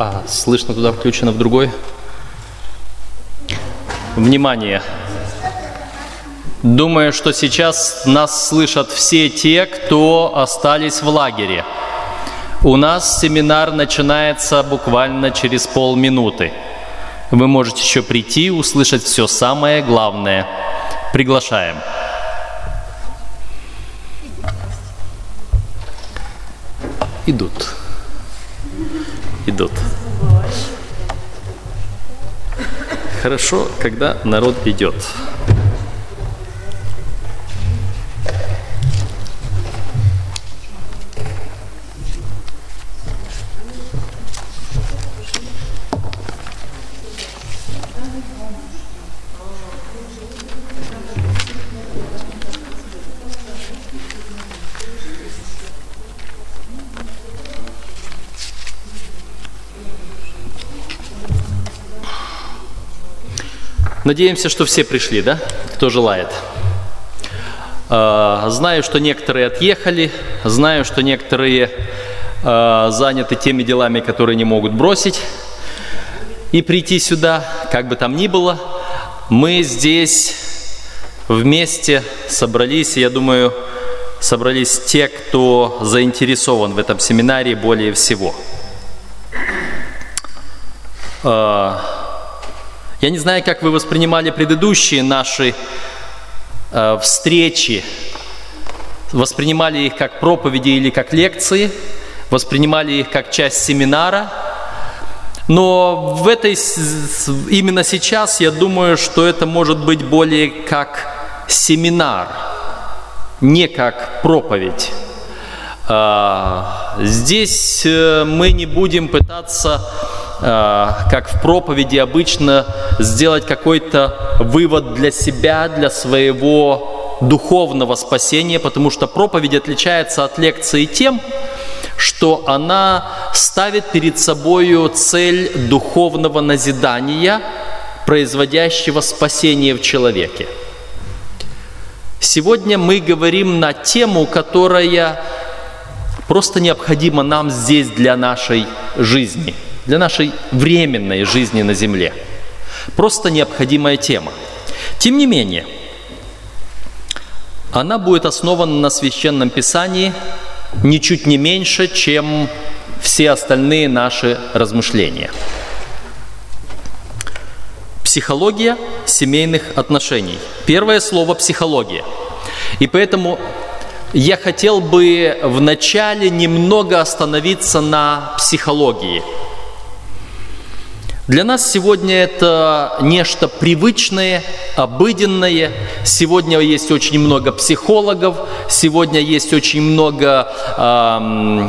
А, слышно туда включено в другой. Внимание! Думаю, что сейчас нас слышат все те, кто остались в лагере. У нас семинар начинается буквально через полминуты. Вы можете еще прийти, услышать все самое главное. Приглашаем. Идут. Идут. Хорошо, когда народ идет. Надеемся, что все пришли, да? Кто желает. А, знаю, что некоторые отъехали, знаю, что некоторые а, заняты теми делами, которые не могут бросить и прийти сюда, как бы там ни было. Мы здесь вместе собрались, я думаю, собрались те, кто заинтересован в этом семинаре более всего. Я не знаю, как вы воспринимали предыдущие наши э, встречи, воспринимали их как проповеди или как лекции, воспринимали их как часть семинара. Но в этой, именно сейчас я думаю, что это может быть более как семинар, не как проповедь. А, здесь э, мы не будем пытаться как в проповеди обычно, сделать какой-то вывод для себя, для своего духовного спасения, потому что проповедь отличается от лекции тем, что она ставит перед собой цель духовного назидания, производящего спасение в человеке. Сегодня мы говорим на тему, которая просто необходима нам здесь для нашей жизни – для нашей временной жизни на Земле. Просто необходимая тема. Тем не менее, она будет основана на священном писании ничуть не меньше, чем все остальные наши размышления. Психология семейных отношений. Первое слово психология. И поэтому я хотел бы вначале немного остановиться на психологии – для нас сегодня это нечто привычное, обыденное. Сегодня есть очень много психологов, сегодня есть очень много э,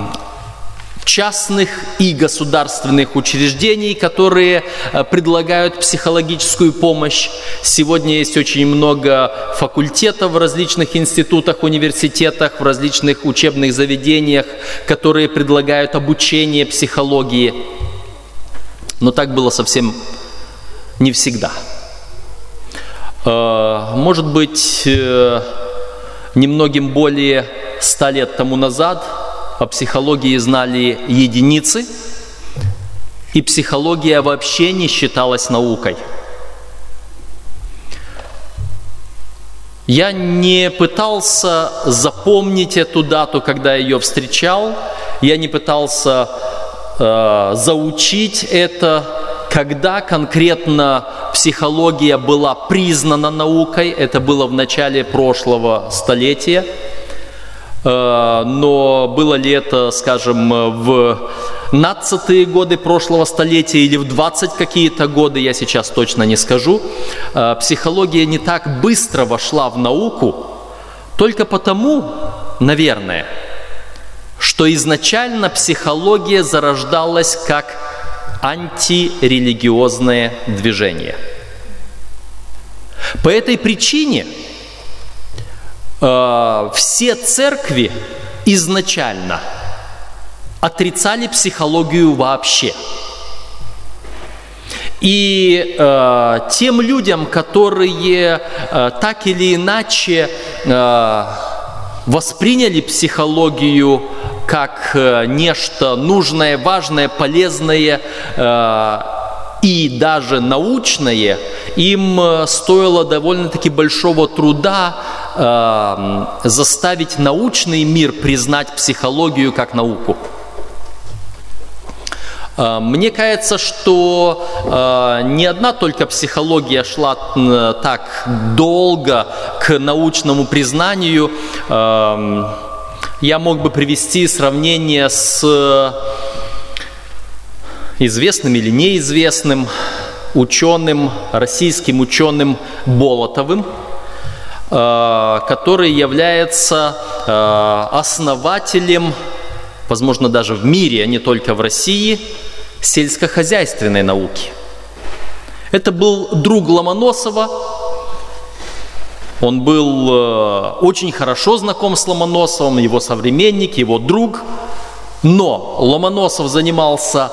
частных и государственных учреждений, которые э, предлагают психологическую помощь. Сегодня есть очень много факультетов в различных институтах, университетах, в различных учебных заведениях, которые предлагают обучение психологии. Но так было совсем не всегда. Э, может быть, э, немногим более ста лет тому назад о психологии знали единицы, и психология вообще не считалась наукой. Я не пытался запомнить эту дату, когда ее встречал, я не пытался э, заучить это, когда конкретно психология была признана наукой, это было в начале прошлого столетия, э, но было ли это, скажем, в 15-е годы прошлого столетия или в 20 какие-то годы, я сейчас точно не скажу. Э, психология не так быстро вошла в науку, только потому, наверное, что изначально психология зарождалась как антирелигиозное движение. По этой причине э, все церкви изначально отрицали психологию вообще. И э, тем людям, которые э, так или иначе э, восприняли психологию как э, нечто нужное, важное, полезное э, и даже научное, им э, стоило довольно-таки большого труда заставить научный мир признать психологию как науку. Мне кажется, что не одна только психология шла так долго к научному признанию. Э, я мог бы привести сравнение с известным или неизвестным ученым, российским ученым Болотовым, э, который является э, основателем, возможно, даже в мире, а не только в России, сельскохозяйственной науки. Это был друг Ломоносова, он был э, очень хорошо знаком с Ломоносовым, его современник, его друг. Но Ломоносов занимался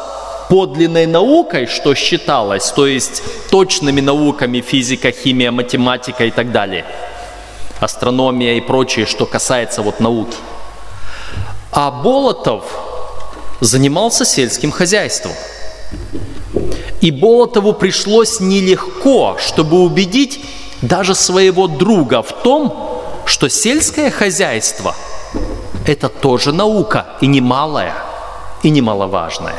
подлинной наукой, что считалось, то есть точными науками физика, химия, математика и так далее, астрономия и прочее, что касается вот науки. А Болотов занимался сельским хозяйством. И Болотову пришлось нелегко, чтобы убедить даже своего друга в том, что сельское хозяйство – это тоже наука, и немалая, и немаловажная.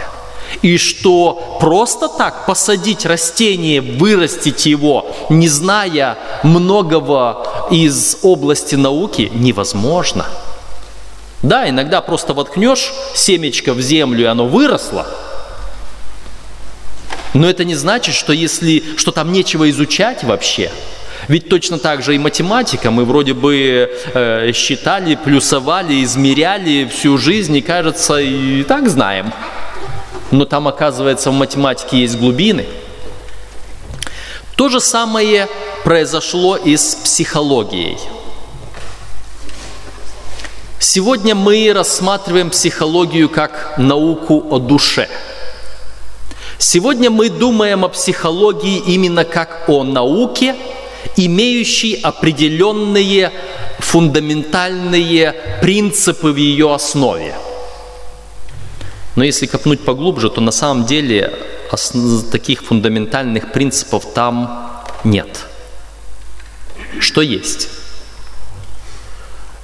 И что просто так посадить растение, вырастить его, не зная многого из области науки, невозможно. Да, иногда просто воткнешь семечко в землю, и оно выросло. Но это не значит, что если, что там нечего изучать вообще – ведь точно так же и математика, мы вроде бы э, считали, плюсовали, измеряли всю жизнь и, кажется, и так знаем. Но там, оказывается, в математике есть глубины. То же самое произошло и с психологией. Сегодня мы рассматриваем психологию как науку о душе. Сегодня мы думаем о психологии именно как о науке – имеющий определенные фундаментальные принципы в ее основе. Но если копнуть поглубже, то на самом деле таких фундаментальных принципов там нет. Что есть?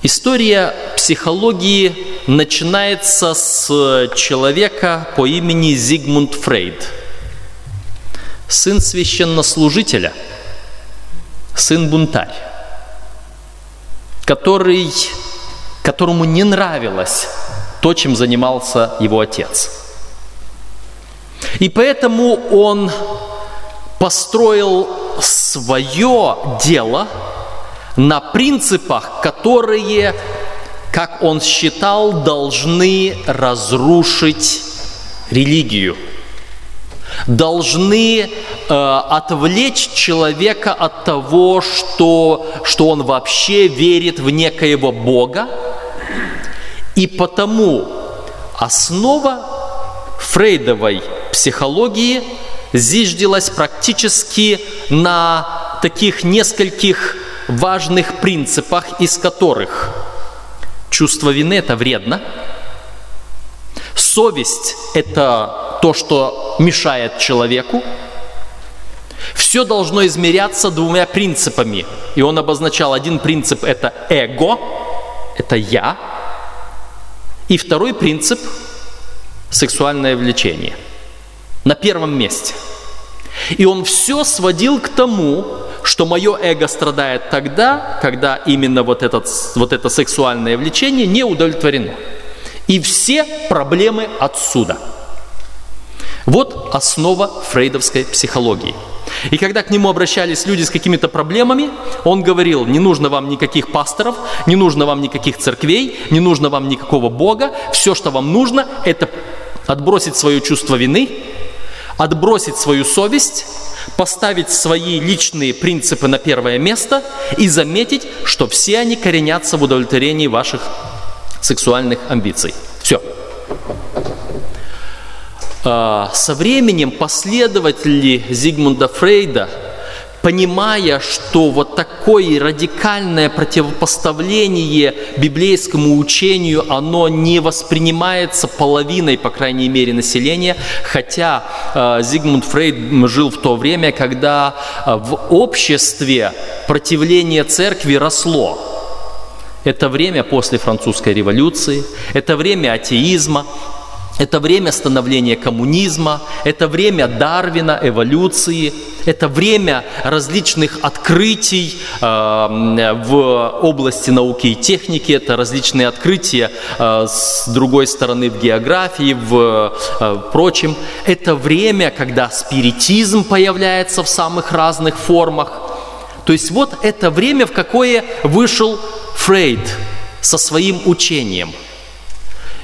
История психологии начинается с человека по имени Зигмунд Фрейд, сын священнослужителя – сын-бунтарь, который, которому не нравилось то, чем занимался его отец. И поэтому он построил свое дело на принципах, которые, как он считал, должны разрушить религию – должны э, отвлечь человека от того, что, что он вообще верит в некоего Бога. И потому основа фрейдовой психологии зиждилась практически на таких нескольких важных принципах, из которых чувство вины – это вредно, совесть – это то, что мешает человеку. Все должно измеряться двумя принципами. И он обозначал один принцип – это эго, это я. И второй принцип – сексуальное влечение. На первом месте. И он все сводил к тому, что мое эго страдает тогда, когда именно вот, этот, вот это сексуальное влечение не удовлетворено. И все проблемы отсюда – вот основа фрейдовской психологии. И когда к нему обращались люди с какими-то проблемами, он говорил, не нужно вам никаких пасторов, не нужно вам никаких церквей, не нужно вам никакого Бога. Все, что вам нужно, это отбросить свое чувство вины, отбросить свою совесть, поставить свои личные принципы на первое место и заметить, что все они коренятся в удовлетворении ваших сексуальных амбиций. Все. А, со временем последователи Зигмунда Фрейда понимая, что вот такое радикальное противопоставление библейскому учению, оно не воспринимается половиной, по крайней мере, населения, хотя э, Зигмунд Фрейд жил в то время, когда э, в обществе противление церкви росло. Это время после французской революции, это время атеизма, это время становления коммунизма, это время Дарвина, эволюции, это время различных открытий э, в области науки и техники, это различные открытия э, с другой стороны в географии, в э, прочем. Это время, когда спиритизм появляется в самых разных формах. То есть вот это время, в какое вышел Фрейд со своим учением –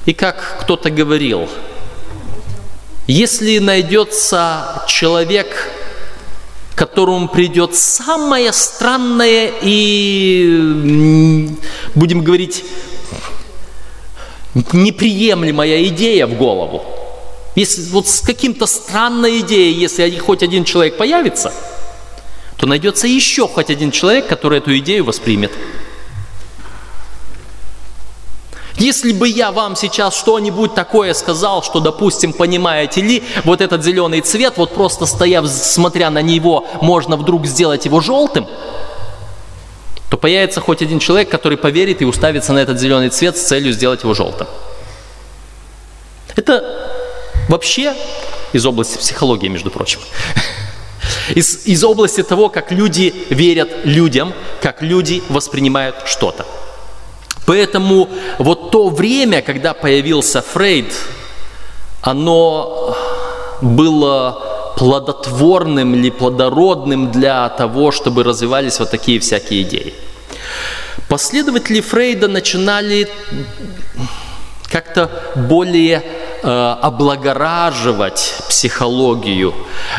и как кто-то говорил, если найдется человек, которому придет самая странная и, будем говорить, неприемлемая идея в голову, если вот с каким-то странной идеей, если хоть один человек появится, то найдется еще хоть один человек, который эту идею воспримет. Если бы я вам сейчас что-нибудь такое сказал, что, допустим, понимаете ли, вот этот зеленый цвет, вот просто стояв, смотря на него, можно вдруг сделать его желтым, то появится хоть один человек, который поверит и уставится на этот зеленый цвет с целью сделать его желтым. Это вообще из области психологии, между прочим. Из, из области того, как люди верят людям, как люди воспринимают что-то. Поэтому вот то время, когда появился Фрейд, оно было плодотворным или плодородным для того, чтобы развивались вот такие всякие идеи. Последователи Фрейда начинали как-то более облагораживать психологию,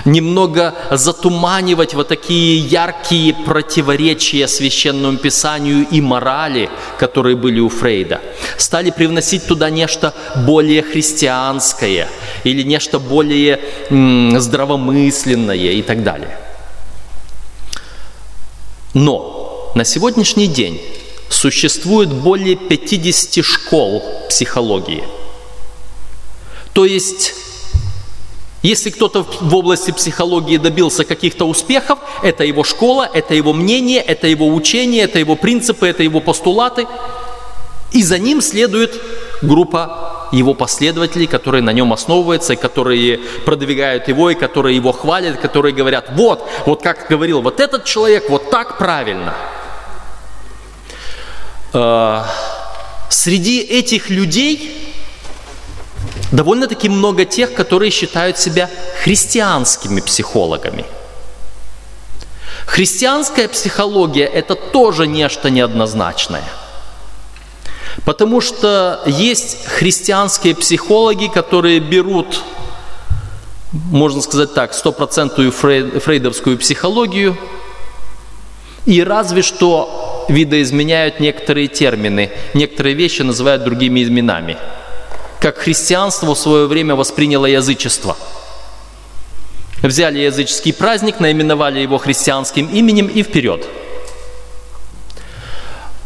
немного затуманивать вот такие яркие противоречия священному писанию и морали, которые были у Фрейда. Стали привносить туда нечто более христианское или нечто более здравомысленное и так далее. Но на сегодняшний день существует более 50 школ психологии – то есть, если кто-то в области психологии добился каких-то успехов, это его школа, это его мнение, это его учение, это его принципы, это его постулаты. И за ним следует группа его последователей, которые на нем основываются, которые продвигают его, и которые его хвалят, которые говорят, вот, вот как говорил вот этот человек, вот так правильно. Э, среди этих людей довольно-таки много тех, которые считают себя христианскими психологами. Христианская психология – это тоже нечто неоднозначное. Потому что есть христианские психологи, которые берут, можно сказать так, стопроцентную фрейдовскую психологию и разве что видоизменяют некоторые термины, некоторые вещи называют другими именами – как христианство в свое время восприняло язычество. Взяли языческий праздник, наименовали его христианским именем и вперед.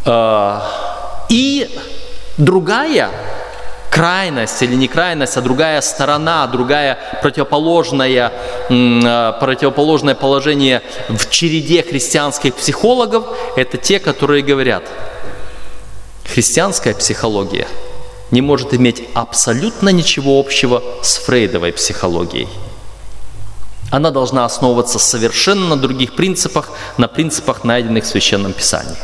А, и другая крайность или не крайность, а другая сторона, другая противоположная, а, противоположное положение в череде христианских психологов – это те, которые говорят, христианская психология – не может иметь абсолютно ничего общего с фрейдовой психологией. Она должна основываться совершенно на других принципах, на принципах, найденных в Священном Писании.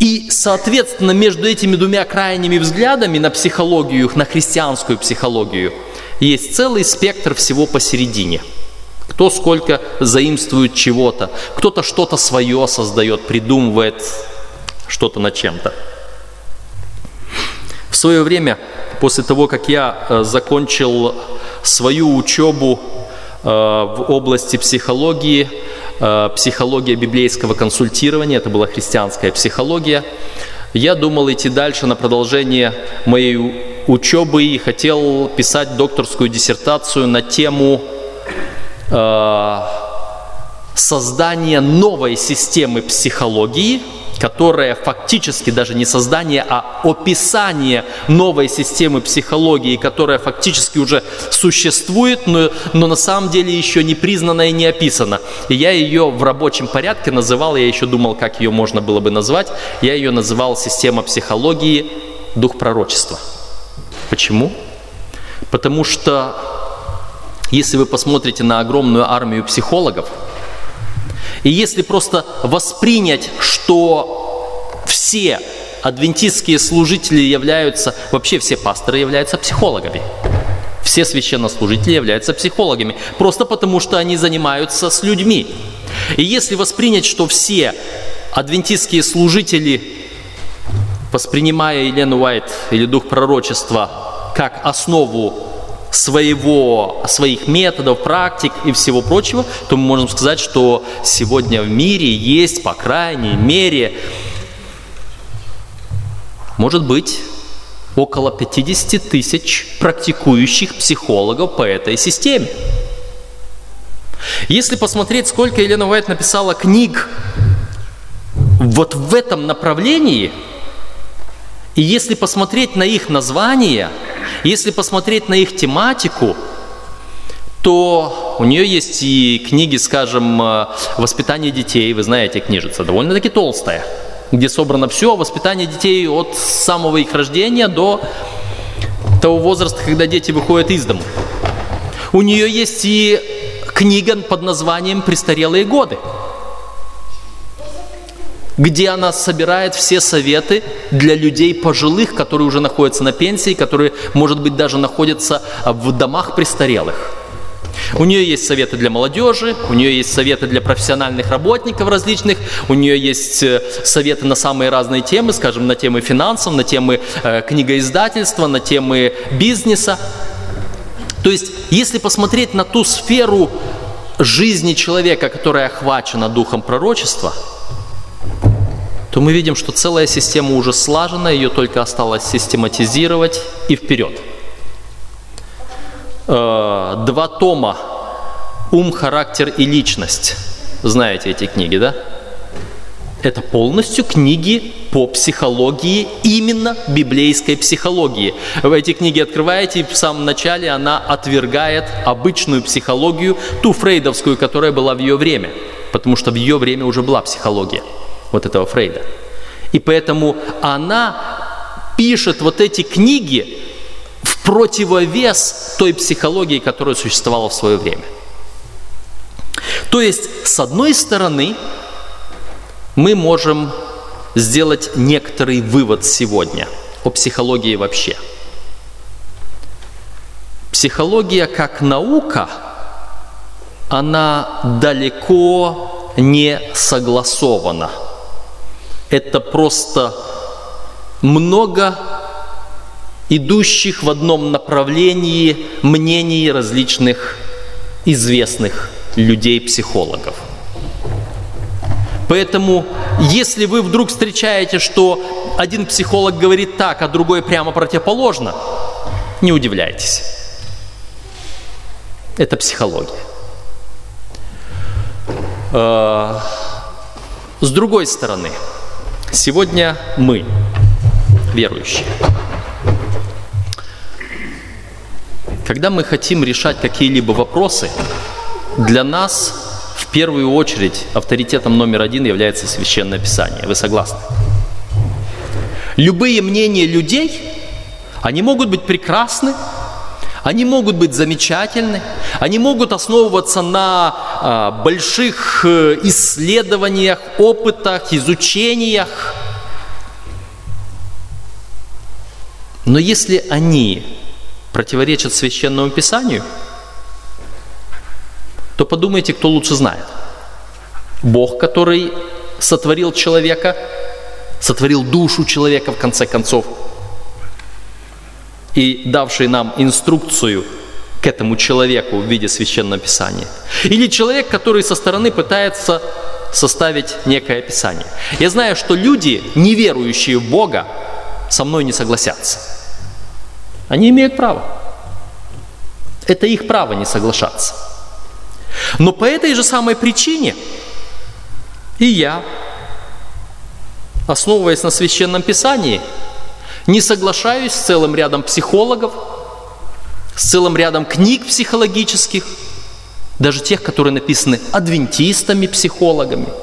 И, соответственно, между этими двумя крайними взглядами на психологию, на христианскую психологию, есть целый спектр всего посередине. Кто сколько заимствует чего-то, кто-то что-то свое создает, придумывает что-то над чем-то. В свое время, после того, как я э, закончил свою учебу э, в области психологии, э, психология библейского консультирования, это была христианская психология, я думал идти дальше на продолжение моей учебы и хотел писать докторскую диссертацию на тему создание новой системы психологии, которая фактически даже не создание, а описание новой системы психологии, которая фактически уже существует, но, но на самом деле еще не признана и не описана. И я ее в рабочем порядке называл, я еще думал, как ее можно было бы назвать, я ее называл система психологии дух пророчества. Почему? Потому что если вы посмотрите на огромную армию психологов, и если просто воспринять, что все адвентистские служители являются, вообще все пасторы являются психологами, все священнослужители являются психологами, просто потому что они занимаются с людьми. И если воспринять, что все адвентистские служители, воспринимая Елену Уайт или дух пророчества как основу своего, своих методов, практик и всего прочего, то мы можем сказать, что сегодня в мире есть, по крайней мере, может быть, около 50 тысяч практикующих психологов по этой системе. Если посмотреть, сколько Елена Уайт написала книг вот в этом направлении, и если посмотреть на их названия – если посмотреть на их тематику, то у нее есть и книги, скажем, э, «Воспитание детей», вы знаете, книжица, довольно-таки толстая, где собрано все о воспитании детей от самого их рождения до того возраста, когда дети выходят из дома. У нее есть и книга под названием «Престарелые годы», где она собирает все советы для людей пожилых, которые уже находятся на пенсии, которые, может быть, даже находятся в домах престарелых. У нее есть советы для молодежи, у нее есть советы для профессиональных работников различных, у нее есть э, советы на самые разные темы, скажем, на темы финансов, на темы э, книгоиздательства, на темы бизнеса. То есть, если посмотреть на ту сферу жизни человека, которая охвачена духом пророчества – то мы видим, что целая система уже слажена, ее только осталось систематизировать и вперед. Э, два тома «Ум, характер и личность». Знаете эти книги, да? Это полностью книги по психологии, именно библейской психологии. В эти книги открываете, и в самом начале она отвергает обычную психологию, ту фрейдовскую, которая была в ее время, потому что в ее время уже была психология вот этого Фрейда. И поэтому она пишет вот эти книги в противовес той психологии, которая существовала в свое время. То есть, с одной стороны, мы можем сделать некоторый вывод сегодня о психологии вообще. Психология как наука, она далеко не согласована – это просто много идущих в одном направлении мнений различных известных людей-психологов. Поэтому, если вы вдруг встречаете, что один психолог говорит так, а другой прямо противоположно, не удивляйтесь. Это психология. Э, с другой стороны, Сегодня мы, верующие, когда мы хотим решать какие-либо вопросы, для нас в первую очередь авторитетом номер один является Священное Писание. Вы согласны? Любые мнения людей, они могут быть прекрасны, они могут быть замечательны, они могут основываться на а, больших э, исследованиях, опытах, изучениях. Но если они противоречат священному писанию, то подумайте, кто лучше знает. Бог, который сотворил человека, сотворил душу человека в конце концов – и давший нам инструкцию к этому человеку в виде священного писания. Или человек, который со стороны пытается составить некое описание. Я знаю, что люди, не верующие в Бога, со мной не согласятся. Они имеют право. Это их право не соглашаться. Но по этой же самой причине и я, основываясь на священном писании, не соглашаюсь с целым рядом психологов, с целым рядом книг психологических, даже тех, которые написаны адвентистами-психологами –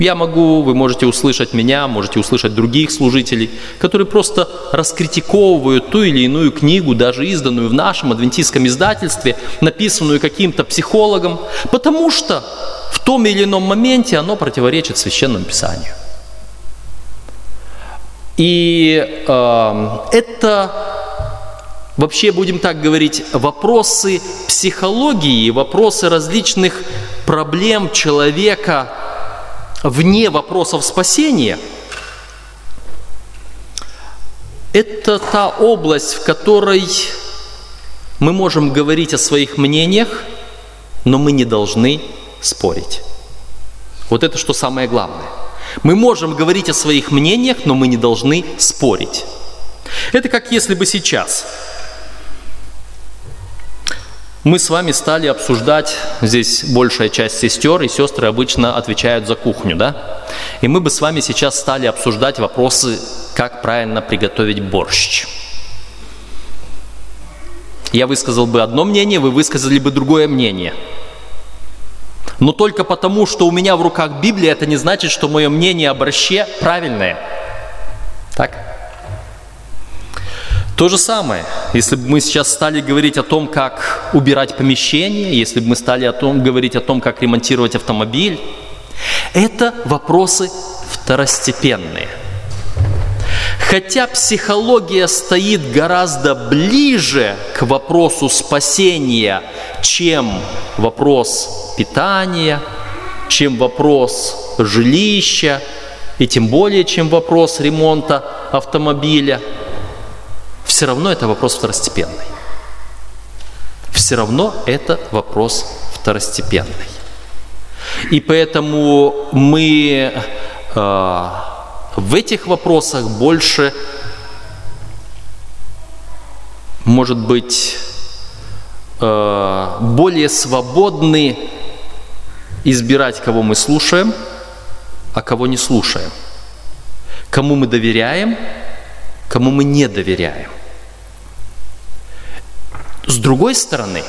я могу, вы можете услышать меня, можете услышать других служителей, которые просто раскритиковывают ту или иную книгу, даже изданную в нашем адвентистском издательстве, написанную каким-то психологом, потому что в том или ином моменте оно противоречит священному писанию. И э, это вообще, будем так говорить, вопросы психологии, вопросы различных проблем человека – вне вопросов спасения, это та область, в которой мы можем говорить о своих мнениях, но мы не должны спорить. Вот это что самое главное. Мы можем говорить о своих мнениях, но мы не должны спорить. Это как если бы сейчас мы с вами стали обсуждать, здесь большая часть сестер и сестры обычно отвечают за кухню, да? И мы бы с вами сейчас стали обсуждать вопросы, как правильно приготовить борщ. Я высказал бы одно мнение, вы высказали бы другое мнение. Но только потому, что у меня в руках Библия, это не значит, что мое мнение о борще правильное. Так? То же самое, если бы мы сейчас стали говорить о том, как убирать помещение, если бы мы стали о том, говорить о том, как ремонтировать автомобиль, это вопросы второстепенные. Хотя психология стоит гораздо ближе к вопросу спасения, чем вопрос питания, чем вопрос жилища, и тем более, чем вопрос ремонта автомобиля – все равно это вопрос второстепенный. Все равно это вопрос второстепенный. И поэтому мы э, в этих вопросах больше, может быть, э, более свободны избирать, кого мы слушаем, а кого не слушаем. Кому мы доверяем, кому мы не доверяем. С другой стороны,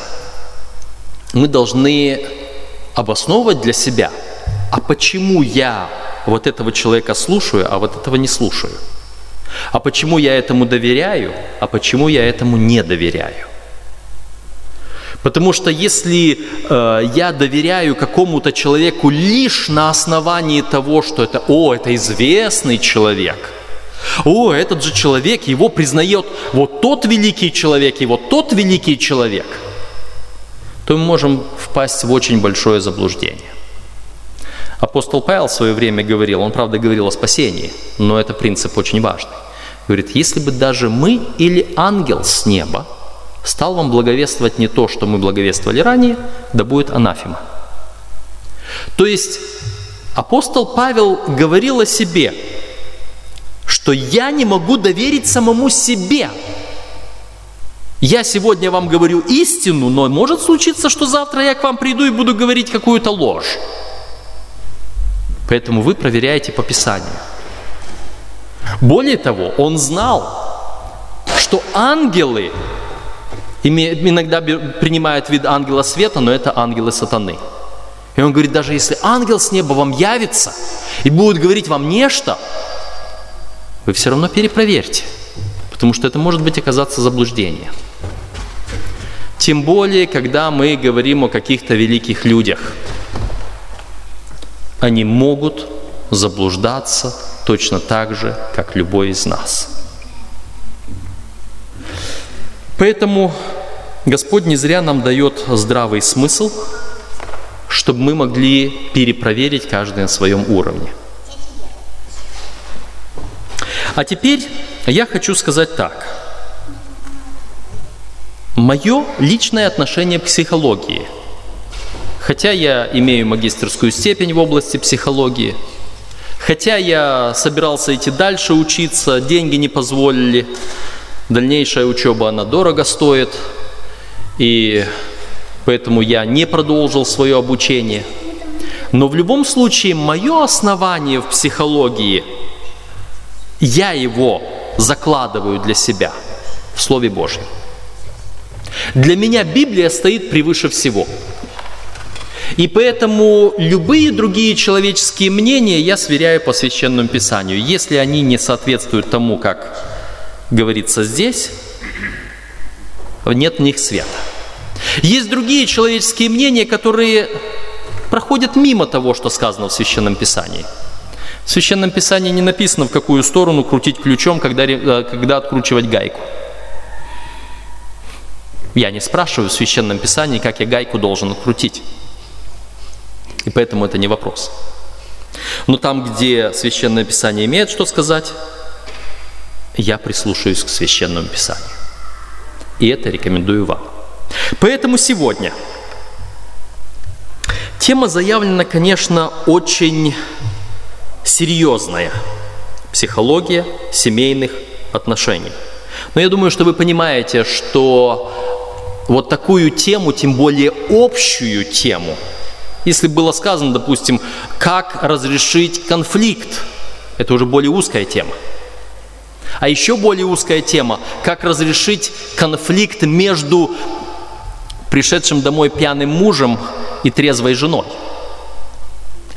мы должны обосновывать для себя, а почему я вот этого человека слушаю, а вот этого не слушаю? А почему я этому доверяю, а почему я этому не доверяю? Потому что если э, я доверяю какому-то человеку лишь на основании того, что это, о, это известный человек – о, этот же человек, его признает вот тот великий человек и вот тот великий человек, то мы можем впасть в очень большое заблуждение. Апостол Павел в свое время говорил, он правда говорил о спасении, но это принцип очень важный. Говорит, если бы даже мы или ангел с неба стал вам благовествовать не то, что мы благовествовали ранее, да будет анафема. То есть апостол Павел говорил о себе, что я не могу доверить самому себе. Я сегодня вам говорю истину, но может случиться, что завтра я к вам приду и буду говорить какую-то ложь. Поэтому вы проверяете по Писанию. Более того, он знал, что ангелы иногда принимают вид ангела света, но это ангелы сатаны. И он говорит, даже если ангел с неба вам явится и будет говорить вам нечто, вы все равно перепроверьте, потому что это может быть оказаться заблуждение. Тем более, когда мы говорим о каких-то великих людях. Они могут заблуждаться точно так же, как любой из нас. Поэтому Господь не зря нам дает здравый смысл, чтобы мы могли перепроверить каждый на своем уровне. А теперь я хочу сказать так. Мое личное отношение к психологии. Хотя я имею магистрскую степень в области психологии, хотя я собирался идти дальше учиться, деньги не позволили, дальнейшая учеба, она дорого стоит, и поэтому я не продолжил свое обучение. Но в любом случае мое основание в психологии, я его закладываю для себя в Слове Божьем. Для меня Библия стоит превыше всего. И поэтому любые другие человеческие мнения я сверяю по священному писанию. Если они не соответствуют тому, как говорится здесь, нет в них света. Есть другие человеческие мнения, которые проходят мимо того, что сказано в Священном Писании. В Священном Писании не написано, в какую сторону крутить ключом, когда, э, когда откручивать гайку. Я не спрашиваю в Священном Писании, как я гайку должен открутить. И поэтому это не вопрос. Но там, где Священное Писание имеет что сказать, я прислушаюсь к Священному Писанию. И это рекомендую вам. Поэтому сегодня тема заявлена, конечно, очень серьезная. Психология семейных отношений. Но я думаю, что вы понимаете, что вот такую тему, тем более общую тему, если было сказано, допустим, как разрешить конфликт, это уже более узкая тема. А еще более узкая тема, как разрешить конфликт между пришедшим домой пьяным мужем и трезвой женой.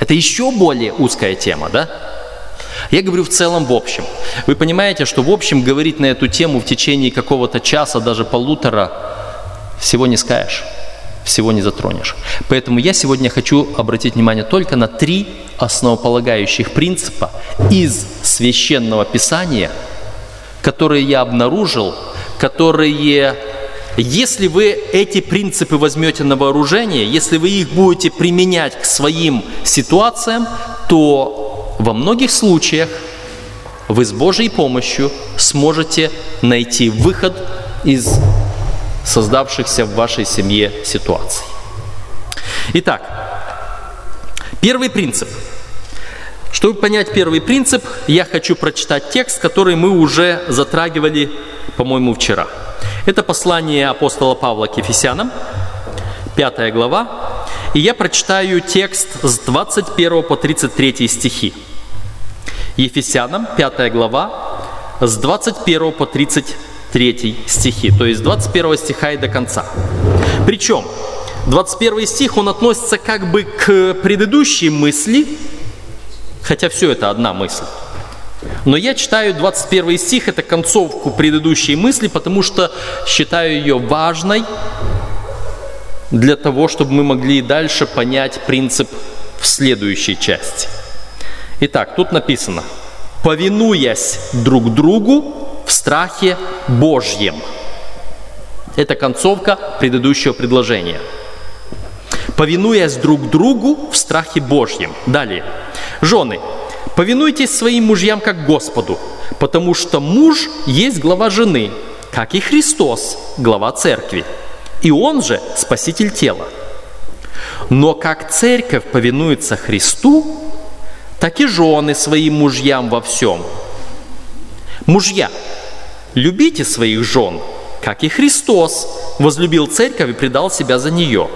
Это еще более узкая тема, да? Я говорю в целом в общем. Вы понимаете, что в общем говорить на эту тему в течение какого-то часа, даже полутора, всего не скажешь, всего не затронешь. Поэтому я сегодня хочу обратить внимание только на три основополагающих принципа из священного писания, которые я обнаружил, которые, если вы эти принципы возьмете на вооружение, если вы их будете применять к своим ситуациям, то во многих случаях вы с Божьей помощью сможете найти выход из создавшихся в вашей семье ситуаций. Итак, первый принцип. Чтобы понять первый принцип, я хочу прочитать текст, который мы уже затрагивали, по-моему, вчера. Это послание апостола Павла к Ефесянам, 5 глава, и я прочитаю текст с 21 по 33 стихи. Ефесянам, 5 глава, с 21 по 33 3 стихи, то есть 21 стиха и до конца. Причем 21 стих, он относится как бы к предыдущей мысли, хотя все это одна мысль. Но я читаю 21 стих, это концовку предыдущей мысли, потому что считаю ее важной для того, чтобы мы могли дальше понять принцип в следующей части. Итак, тут написано, повинуясь друг другу в страхе Божьем. Это концовка предыдущего предложения. Повинуясь друг другу в страхе Божьем. Далее. Жены, повинуйтесь своим мужьям как Господу, потому что муж есть глава жены, как и Христос, глава церкви. И он же спаситель тела. Но как церковь повинуется Христу, так и жены своим мужьям во всем. Мужья, Любите своих жен, как и Христос возлюбил церковь и предал себя за нее,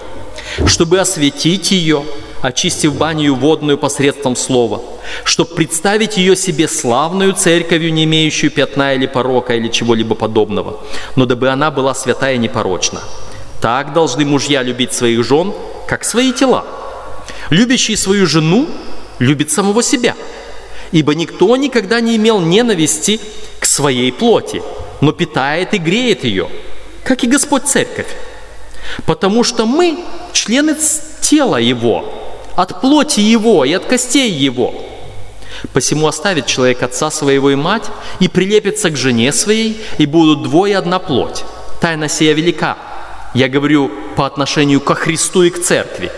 чтобы осветить ее, очистив баню водную посредством слова, чтобы представить ее себе славную церковью, не имеющую пятна или порока или чего-либо подобного, но дабы она была святая и непорочна. Так должны мужья любить своих жен, как свои тела. Любящий свою жену любит самого себя, ибо никто никогда не имел ненависти к своей плоти, но питает и греет ее, как и Господь Церковь. Потому что мы члены тела Его, от плоти Его и от костей Его. Посему оставит человек отца своего и мать, и прилепится к жене своей, и будут двое одна плоть. Тайна сия велика. Я говорю по отношению ко Христу и к церкви.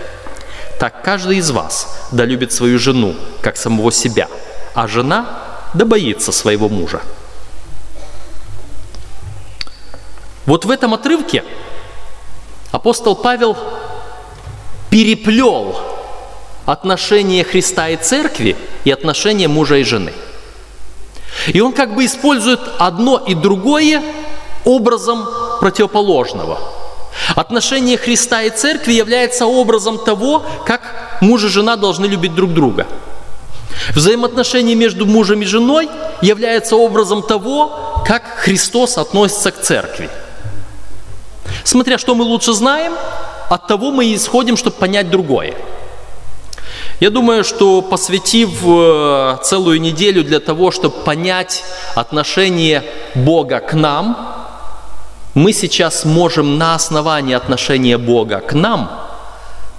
Так каждый из вас да любит свою жену, как самого себя, а жена да боится своего мужа. Вот в этом отрывке апостол Павел переплел отношения Христа и церкви и отношения мужа и жены. И он как бы использует одно и другое образом противоположного. Отношение Христа и Церкви является образом того, как муж и жена должны любить друг друга. Взаимоотношения между мужем и женой является образом того, как Христос относится к Церкви. Смотря что мы лучше знаем, от того мы исходим, чтобы понять другое. Я думаю, что посвятив э, целую неделю для того, чтобы понять отношение Бога к нам, мы сейчас можем на основании отношения Бога к нам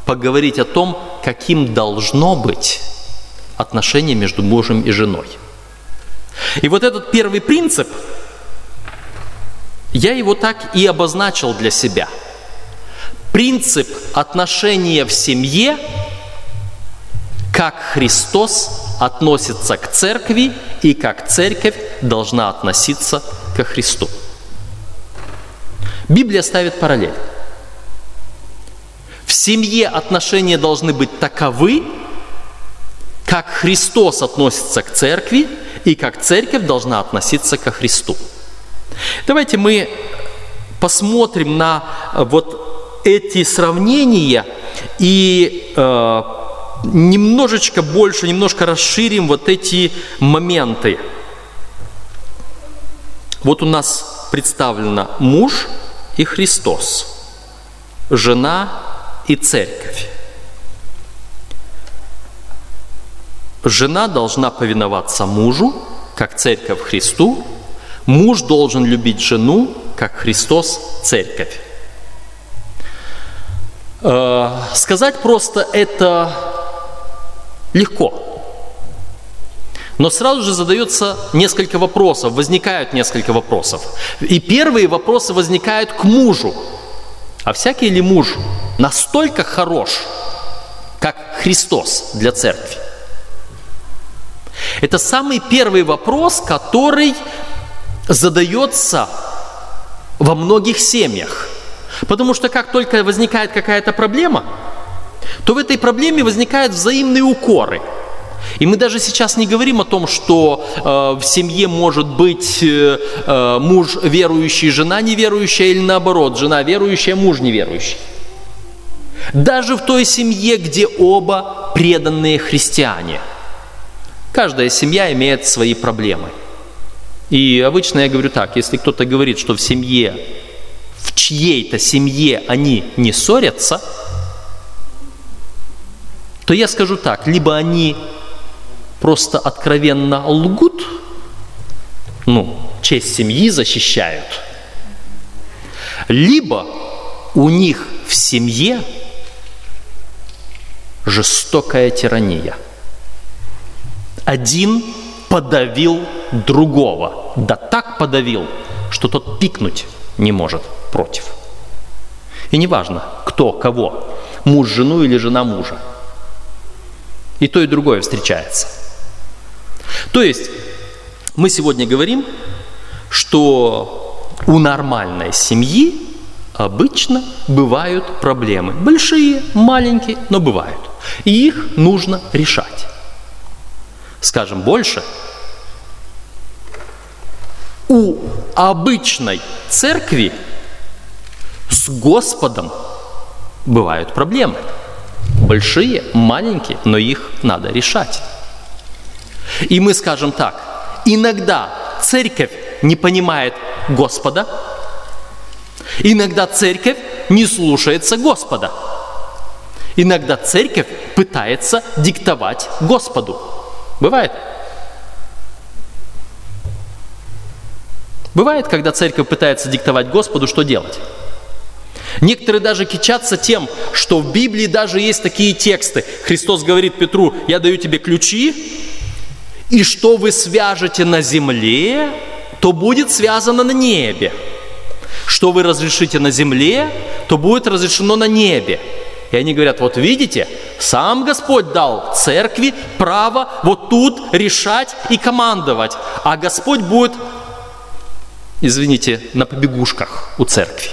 поговорить о том, каким должно быть отношение между мужем и женой. И вот этот первый принцип, я его так и обозначил для себя. Принцип отношения в семье, как Христос относится к церкви и как церковь должна относиться ко Христу. Библия ставит параллель. В семье отношения должны быть таковы, как Христос относится к церкви и как церковь должна относиться ко Христу. Давайте мы посмотрим на э, вот эти сравнения и э, немножечко больше, немножко расширим вот эти моменты. Вот у нас представлено муж – и Христос, жена и церковь. Жена должна повиноваться мужу, как церковь Христу. Муж должен любить жену, как Христос церковь. Э, сказать просто это легко. Но сразу же задается несколько вопросов, возникают несколько вопросов. И первые вопросы возникают к мужу. А всякий ли муж настолько хорош, как Христос для церкви? Это самый первый вопрос, который задается во многих семьях. Потому что как только возникает какая-то проблема, то в этой проблеме возникают взаимные укоры – и мы даже сейчас не говорим о том, что э, в семье может быть э, э, муж верующий, жена неверующая или наоборот, жена верующая, муж неверующий. Даже в той семье, где оба преданные христиане. Каждая семья имеет свои проблемы. И обычно я говорю так, если кто-то говорит, что в семье, в чьей-то семье они не ссорятся, то я скажу так, либо они просто откровенно лгут, ну, честь семьи защищают, либо у них в семье жестокая тирания. Один подавил другого, да так подавил, что тот пикнуть не может против. И неважно, кто кого, муж жену или жена мужа. И то, и другое встречается – то есть мы сегодня говорим, что у нормальной семьи обычно бывают проблемы. Большие, маленькие, но бывают. И их нужно решать. Скажем больше, у обычной церкви с Господом бывают проблемы. Большие, маленькие, но их надо решать. И мы скажем так, иногда церковь не понимает Господа, иногда церковь не слушается Господа. Иногда церковь пытается диктовать Господу. Бывает? Бывает, когда церковь пытается диктовать Господу, что делать. Некоторые даже кичатся тем, что в Библии даже есть такие тексты. Христос говорит Петру, я даю тебе ключи, и что вы свяжете на земле, то будет связано на небе. Что вы разрешите на земле, то будет разрешено на небе. И они говорят, вот видите, сам Господь дал церкви право вот тут решать и командовать. А Господь будет, извините, на побегушках у церкви.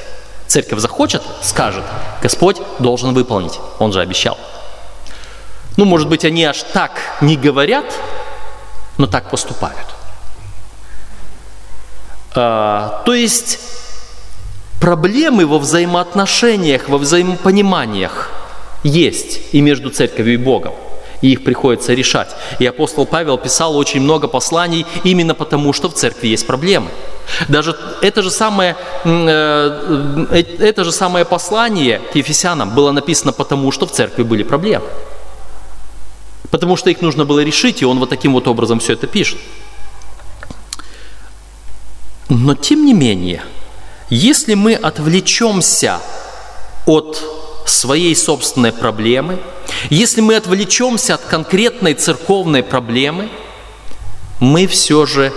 Церковь захочет, скажет, Господь должен выполнить. Он же обещал. Ну, может быть, они аж так не говорят, но так поступают. А, то есть Проблемы во взаимоотношениях, во взаимопониманиях есть и между церковью и Богом. И их приходится решать. И апостол Павел писал очень много посланий именно потому, что в церкви есть проблемы. Даже это же самое, э, э, это же самое послание к Ефесянам было написано потому, что в церкви были проблемы. Потому что их нужно было решить, и он вот таким вот образом все это пишет. Но тем не менее, если мы отвлечемся от своей собственной проблемы, если мы отвлечемся от конкретной церковной проблемы, мы все же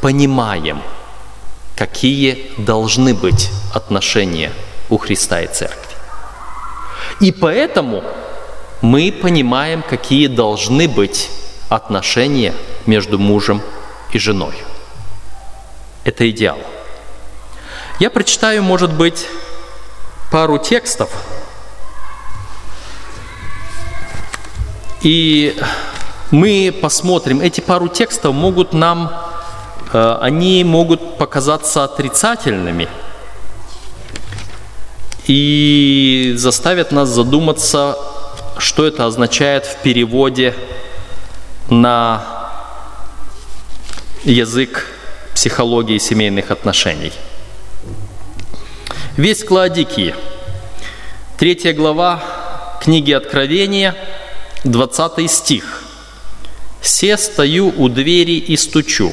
понимаем, какие должны быть отношения у Христа и Церкви. И поэтому мы понимаем, какие должны быть отношения между мужем и женой. Это идеал. Я прочитаю, может быть, пару текстов, и мы посмотрим, эти пару текстов могут нам, э, они могут показаться отрицательными и заставят нас задуматься, что это означает в переводе на язык психологии семейных отношений – Весь Клаодикии. Третья глава книги Откровения, 20 стих. «Се стою у двери и стучу.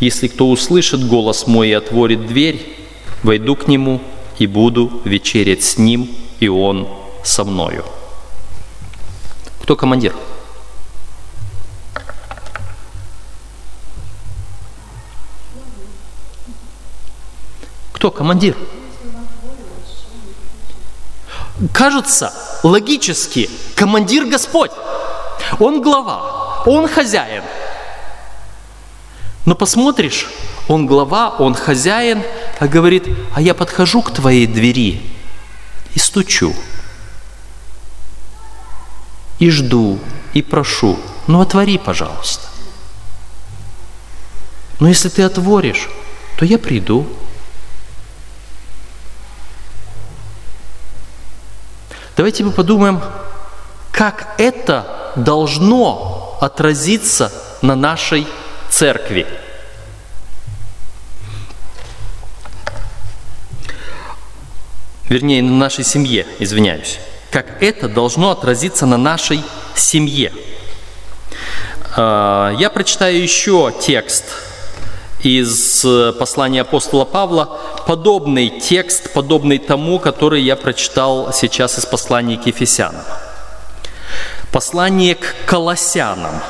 Если кто услышит голос мой и отворит дверь, войду к нему и буду вечерять с ним, и он со мною». Кто командир? Кто командир? Кажется логически, командир Господь. Он глава, он хозяин. Но посмотришь, он глава, он хозяин, а говорит, а я подхожу к твоей двери и стучу. И жду, и прошу, ну отвори, пожалуйста. Но если ты отворишь, то я приду, Давайте мы подумаем, как это должно отразиться на нашей церкви. Вернее, на нашей семье, извиняюсь. Как это должно отразиться на нашей семье. А, я прочитаю еще текст из э, послания апостола Павла, подобный текст, подобный тому, который я прочитал сейчас из послания к Ефесянам. Послание к Колоссянам,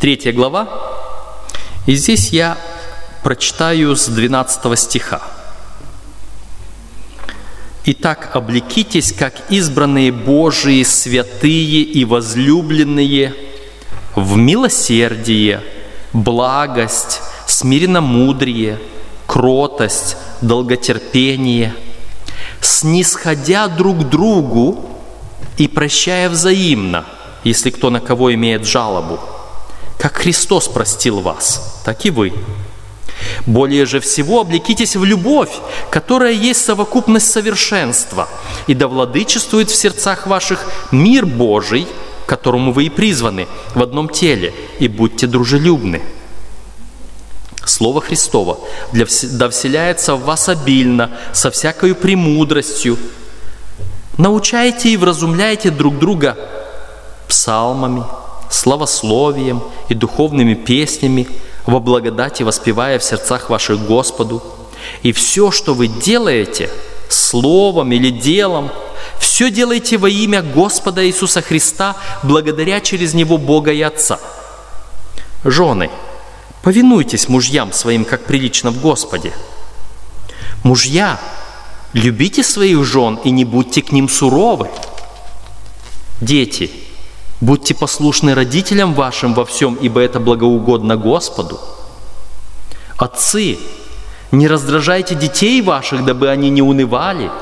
третья глава, и здесь я прочитаю с 12 стиха. «Итак, облекитесь, как избранные Божии, святые и возлюбленные, в милосердие – благость, смиренномудрие, кротость, долготерпение, снисходя друг другу и прощая взаимно, если кто на кого имеет жалобу. Как Христос простил вас, так и вы. Более же всего облекитесь в любовь, которая есть совокупность совершенства, и да владычествует в сердцах ваших мир Божий – которому вы и призваны в одном теле, и будьте дружелюбны. Слово Христово для, да вселяется в вас обильно, со всякой премудростью. Научайте и вразумляйте друг друга псалмами, славословием и духовными песнями, во благодати воспевая в сердцах ваших Господу. И все, что вы делаете, словом или делом – все делайте во имя Господа Иисуса Христа, благодаря через Него Бога и Отца. Жены, повинуйтесь мужьям своим, как прилично в Господе. Мужья, любите своих жен и не будьте к ним суровы. Дети, будьте послушны родителям вашим во всем, ибо это благоугодно Господу. Отцы, не раздражайте детей ваших, дабы они не унывали –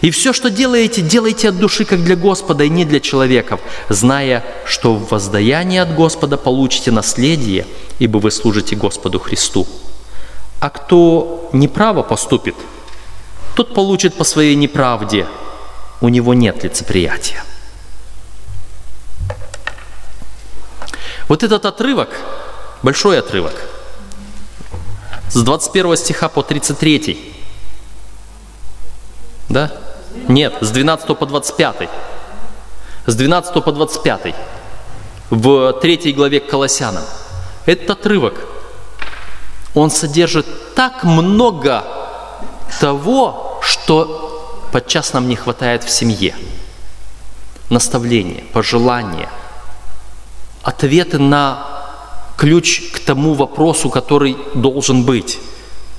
и все, что делаете, делайте от души, как для Господа, и не для человеков, зная, что в воздаянии от Господа получите наследие, ибо вы служите Господу Христу. А кто неправо поступит, тот получит по своей неправде. У него нет лицеприятия. Вот этот отрывок, большой отрывок, с 21 стиха по 33. Да? Нет, с 12 по 25. С 12 по 25. В третьей главе к Колоссянам. Этот отрывок, он содержит так много того, что подчас нам не хватает в семье. Наставления, пожелания, ответы на ключ к тому вопросу, который должен быть.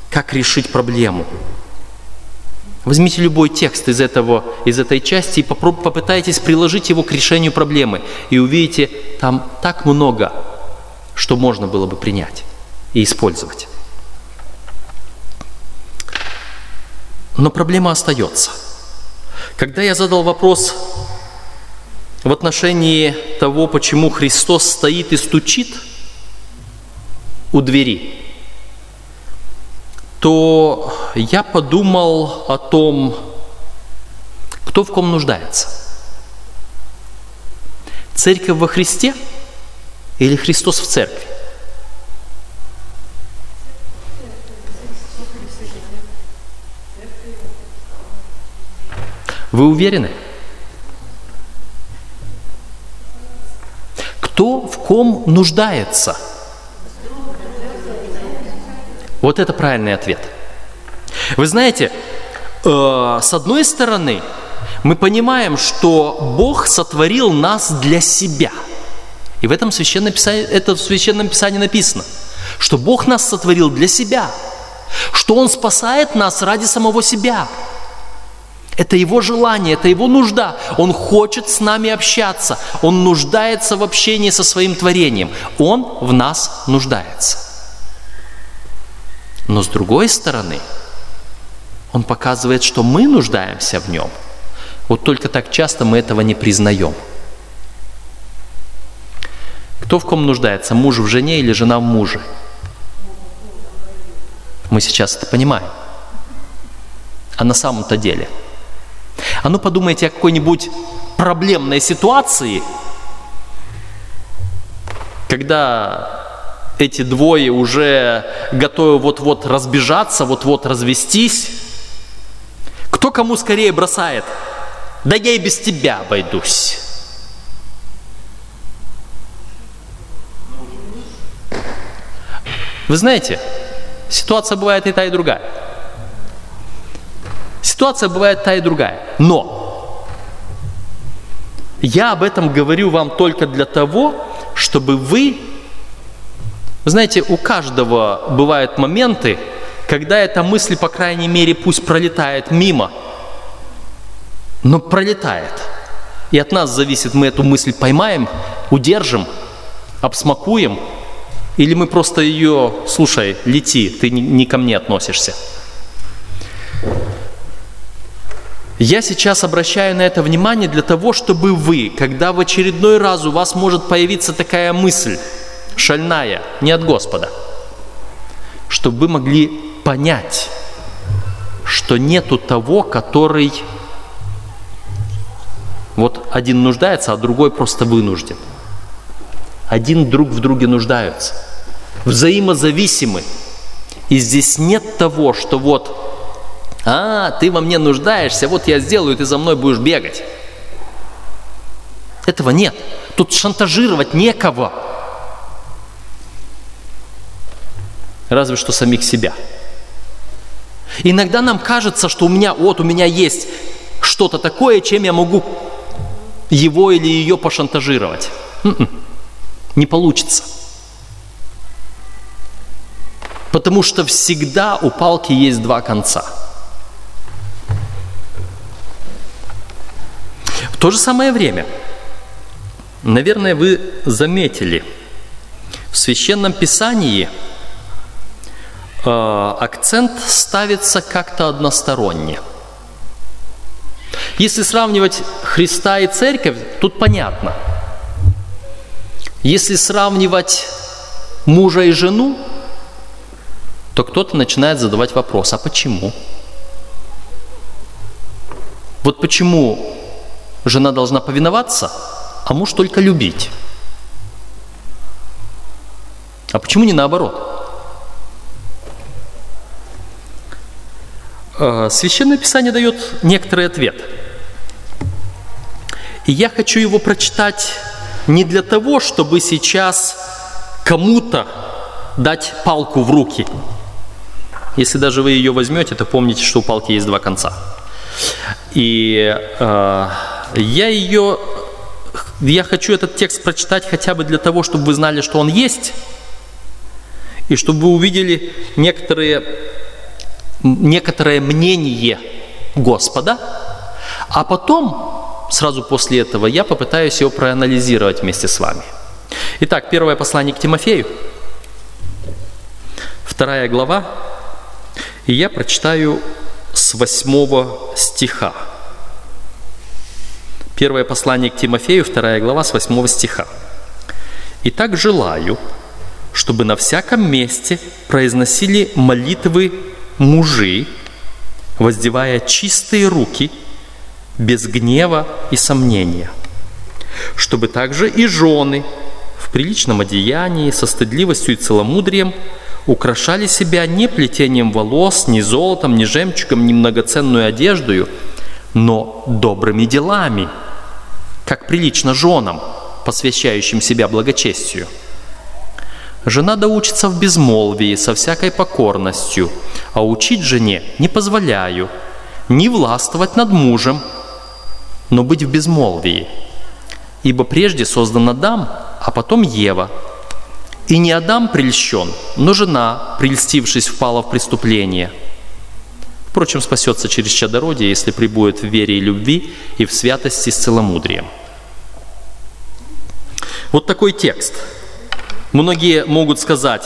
Как решить проблему. Возьмите любой текст из, этого, из этой части и попытайтесь приложить его к решению проблемы. И увидите, там так много, что можно было бы принять и использовать. Но проблема остается. Когда я задал вопрос в отношении того, почему Христос стоит и стучит у двери, то я подумал о том, кто в ком нуждается. Церковь во Христе или Христос в церкви? Вы уверены? Кто в ком нуждается? Вот это правильный ответ. Вы знаете, э, с одной стороны, мы понимаем, что Бог сотворил нас для себя. И в этом священном писании, это в священном писании написано, что Бог нас сотворил для себя, что Он спасает нас ради самого себя – это его желание, это его нужда. Он хочет с нами общаться. Он нуждается в общении со своим творением. Он в нас нуждается. Но с другой стороны, он показывает, что мы нуждаемся в нем. Вот только так часто мы этого не признаем. Кто в ком нуждается? Муж в жене или жена в муже? Мы сейчас это понимаем. А на самом-то деле – а ну подумайте о какой-нибудь проблемной ситуации, когда эти двое уже готовы вот-вот разбежаться, вот-вот развестись. Кто кому скорее бросает? Да я и без тебя обойдусь. Вы знаете, ситуация бывает и та, и другая. Ситуация бывает та и другая. Но я об этом говорю вам только для того, чтобы вы... Вы знаете, у каждого бывают моменты, когда эта мысль, по крайней мере, пусть пролетает мимо, но пролетает. И от нас зависит, мы эту мысль поймаем, удержим, обсмакуем, или мы просто ее, слушай, лети, ты не ко мне относишься. Я сейчас обращаю на это внимание для того, чтобы вы, когда в очередной раз у вас может появиться такая мысль, шальная, не от Господа, чтобы вы могли понять, что нету того, который вот один нуждается, а другой просто вынужден. Один друг в друге нуждаются. Взаимозависимы. И здесь нет того, что вот а, ты во мне нуждаешься, вот я сделаю, ты за мной будешь бегать. Этого нет. Тут шантажировать некого. Разве что самих себя. Иногда нам кажется, что у меня, вот у меня есть что-то такое, чем я могу его или ее пошантажировать. М-м. Не получится. Потому что всегда у палки есть два конца – В то же самое время, наверное, вы заметили, в Священном Писании акцент ставится как-то односторонне. Если сравнивать Христа и Церковь, тут понятно. Если сравнивать мужа и жену, то кто-то начинает задавать вопрос, а почему? Вот почему жена должна повиноваться, а муж только любить? А почему не наоборот? Священное Писание дает некоторый ответ. И я хочу его прочитать не для того, чтобы сейчас кому-то дать палку в руки. Если даже вы ее возьмете, то помните, что у палки есть два конца. И э, я ее, я хочу этот текст прочитать хотя бы для того, чтобы вы знали, что он есть, и чтобы вы увидели некоторые, некоторое мнение Господа, а потом, сразу после этого, я попытаюсь его проанализировать вместе с вами. Итак, первое послание к Тимофею, вторая глава, и я прочитаю с восьмого стиха. Первое послание к Тимофею, вторая глава, с восьмого стиха. «Итак, желаю, чтобы на всяком месте произносили молитвы мужи, воздевая чистые руки, без гнева и сомнения, чтобы также и жены в приличном одеянии, со стыдливостью и целомудрием украшали себя не плетением волос, ни золотом, ни жемчугом, ни многоценную одеждою, но добрыми делами, как прилично женам, посвящающим себя благочестию – Жена да учится в безмолвии, со всякой покорностью, а учить жене не позволяю, не властвовать над мужем, но быть в безмолвии. Ибо прежде создан Адам, а потом Ева. И не Адам прельщен, но жена, прельстившись, впала в преступление. Впрочем, спасется через чадородие, если прибудет в вере и любви и в святости с целомудрием. Вот такой текст – Многие могут сказать,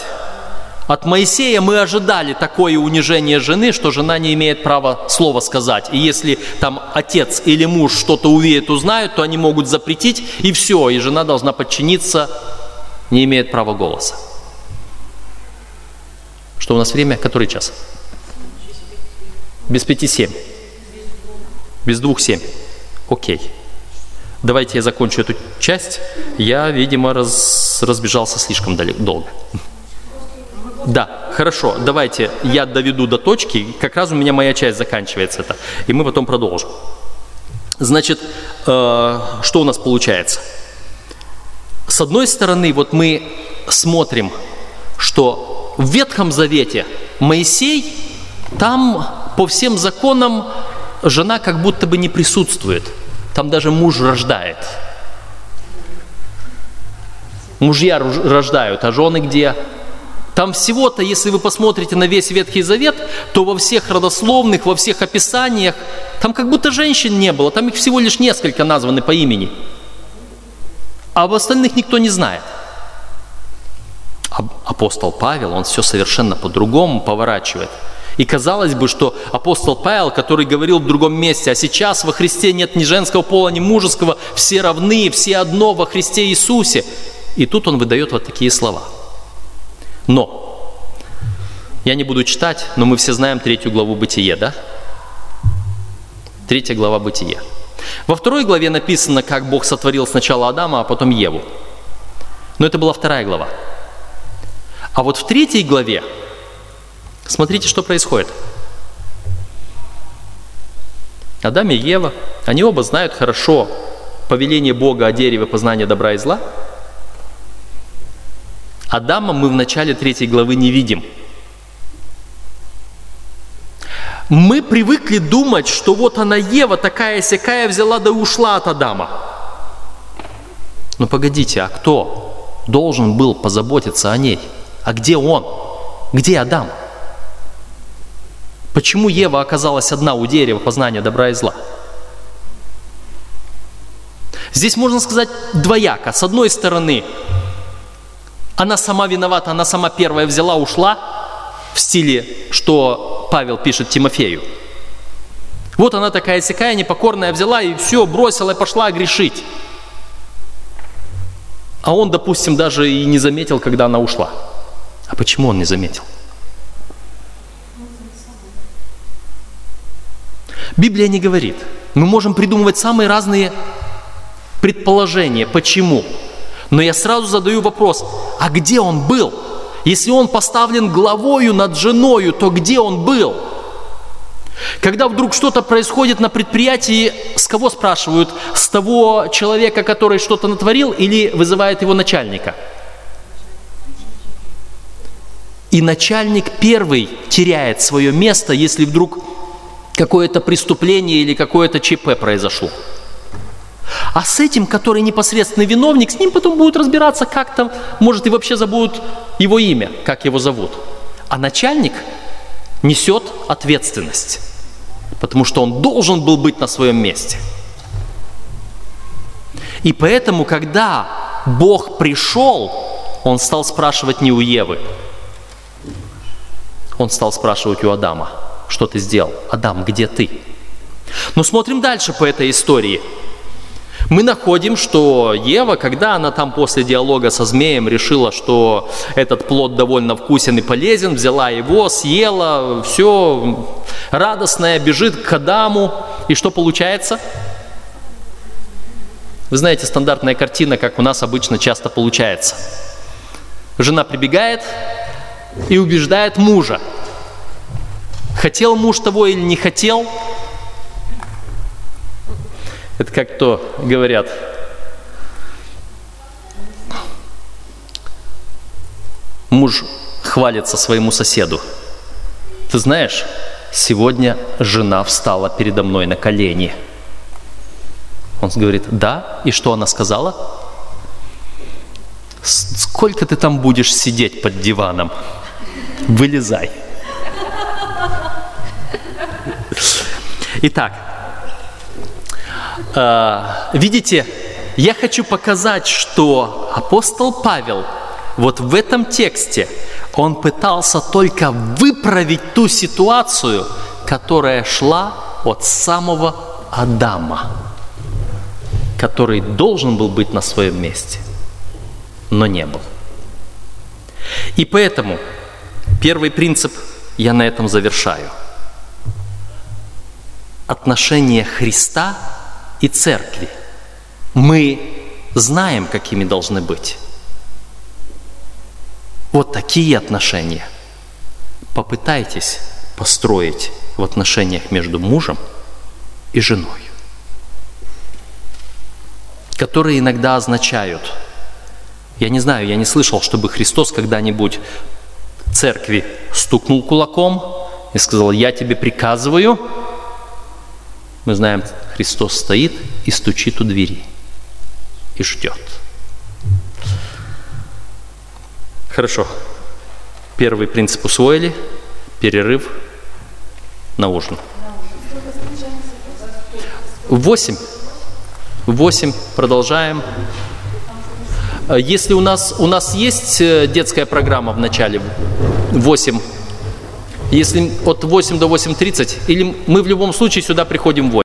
от Моисея мы ожидали такое унижение жены, что жена не имеет права слова сказать. И если там отец или муж что-то увидят, узнают, то они могут запретить, и все, и жена должна подчиниться, не имеет права голоса. Что у нас время? Который час? Без пяти семь. Без двух семь. Окей. Давайте я закончу эту часть. Я, видимо, раз, разбежался слишком долго. Да, хорошо, давайте я доведу до точки, как раз у меня моя часть заканчивается это, и мы потом продолжим. Значит, э, что у нас получается? С одной стороны, вот мы смотрим, что в Ветхом Завете Моисей, там по всем законам жена как будто бы не присутствует – там даже муж рождает. Мужья рождают, а жены где? Там всего-то, если вы посмотрите на весь Ветхий Завет, то во всех родословных, во всех описаниях, там как будто женщин не было, там их всего лишь несколько названы по имени. А об остальных никто не знает. Апостол Павел, он все совершенно по-другому поворачивает – и казалось бы, что апостол Павел, который говорил в другом месте, а сейчас во Христе нет ни женского пола, ни мужеского, все равны, все одно во Христе Иисусе. И тут он выдает вот такие слова. Но, я не буду читать, но мы все знаем третью главу Бытие, да? Третья глава Бытие. Во второй главе написано, как Бог сотворил сначала Адама, а потом Еву. Но это была вторая глава. А вот в третьей главе Смотрите, что происходит. Адам и Ева, они оба знают хорошо повеление Бога о дереве познания добра и зла. Адама мы в начале третьей главы не видим. Мы привыкли думать, что вот она Ева такая сякая взяла да ушла от Адама. Но погодите, а кто должен был позаботиться о ней? А где он? Где Адам? Почему Ева оказалась одна у дерева познания добра и зла? Здесь можно сказать двояко. С одной стороны, она сама виновата, она сама первая взяла, ушла, в стиле, что Павел пишет Тимофею. Вот она такая сякая, непокорная, взяла и все, бросила и пошла грешить. А он, допустим, даже и не заметил, когда она ушла. А почему он не заметил? Библия не говорит. Мы можем придумывать самые разные предположения, почему. Но я сразу задаю вопрос, а где он был? Если он поставлен главою над женою, то где он был? Когда вдруг что-то происходит на предприятии, с кого спрашивают? С того человека, который что-то натворил, или вызывает его начальника? И начальник первый теряет свое место, если вдруг какое-то преступление или какое-то ЧП произошло. А с этим, который непосредственный виновник, с ним потом будут разбираться как-то, может и вообще забудут его имя, как его зовут. А начальник несет ответственность, потому что он должен был быть на своем месте. И поэтому, когда Бог пришел, он стал спрашивать не у Евы, он стал спрашивать у Адама, что ты сделал? Адам, где ты? Но смотрим дальше по этой истории – мы находим, что Ева, когда она там после диалога со змеем решила, что этот плод довольно вкусен и полезен, взяла его, съела, все, радостная, бежит к Адаму. И что получается? Вы знаете, стандартная картина, как у нас обычно часто получается. Жена прибегает и убеждает мужа. Хотел муж того или не хотел, это как то говорят. Муж хвалится своему соседу. Ты знаешь, сегодня жена встала передо мной на колени. Он говорит, да, и что она сказала? Сколько ты там будешь сидеть под диваном? Вылезай. Итак, а, видите, я хочу показать, что апостол Павел вот в этом тексте, он пытался только выправить ту ситуацию, которая шла от самого Адама, который должен был быть на своем месте, но не был. И поэтому первый принцип я на этом завершаю. Отношение Христа и церкви. Мы знаем, какими должны быть. Вот такие отношения. Попытайтесь построить в отношениях между мужем и женой, которые иногда означают, я не знаю, я не слышал, чтобы Христос когда-нибудь церкви стукнул кулаком и сказал, я тебе приказываю, мы знаем, Христос стоит и стучит у двери и ждет. Хорошо. Первый принцип усвоили. Перерыв на ужин. Восемь. Восемь. Продолжаем. Если у нас, у нас есть э, детская программа в начале, 8 если от 8 до 8.30, или мы в любом случае сюда приходим в 8.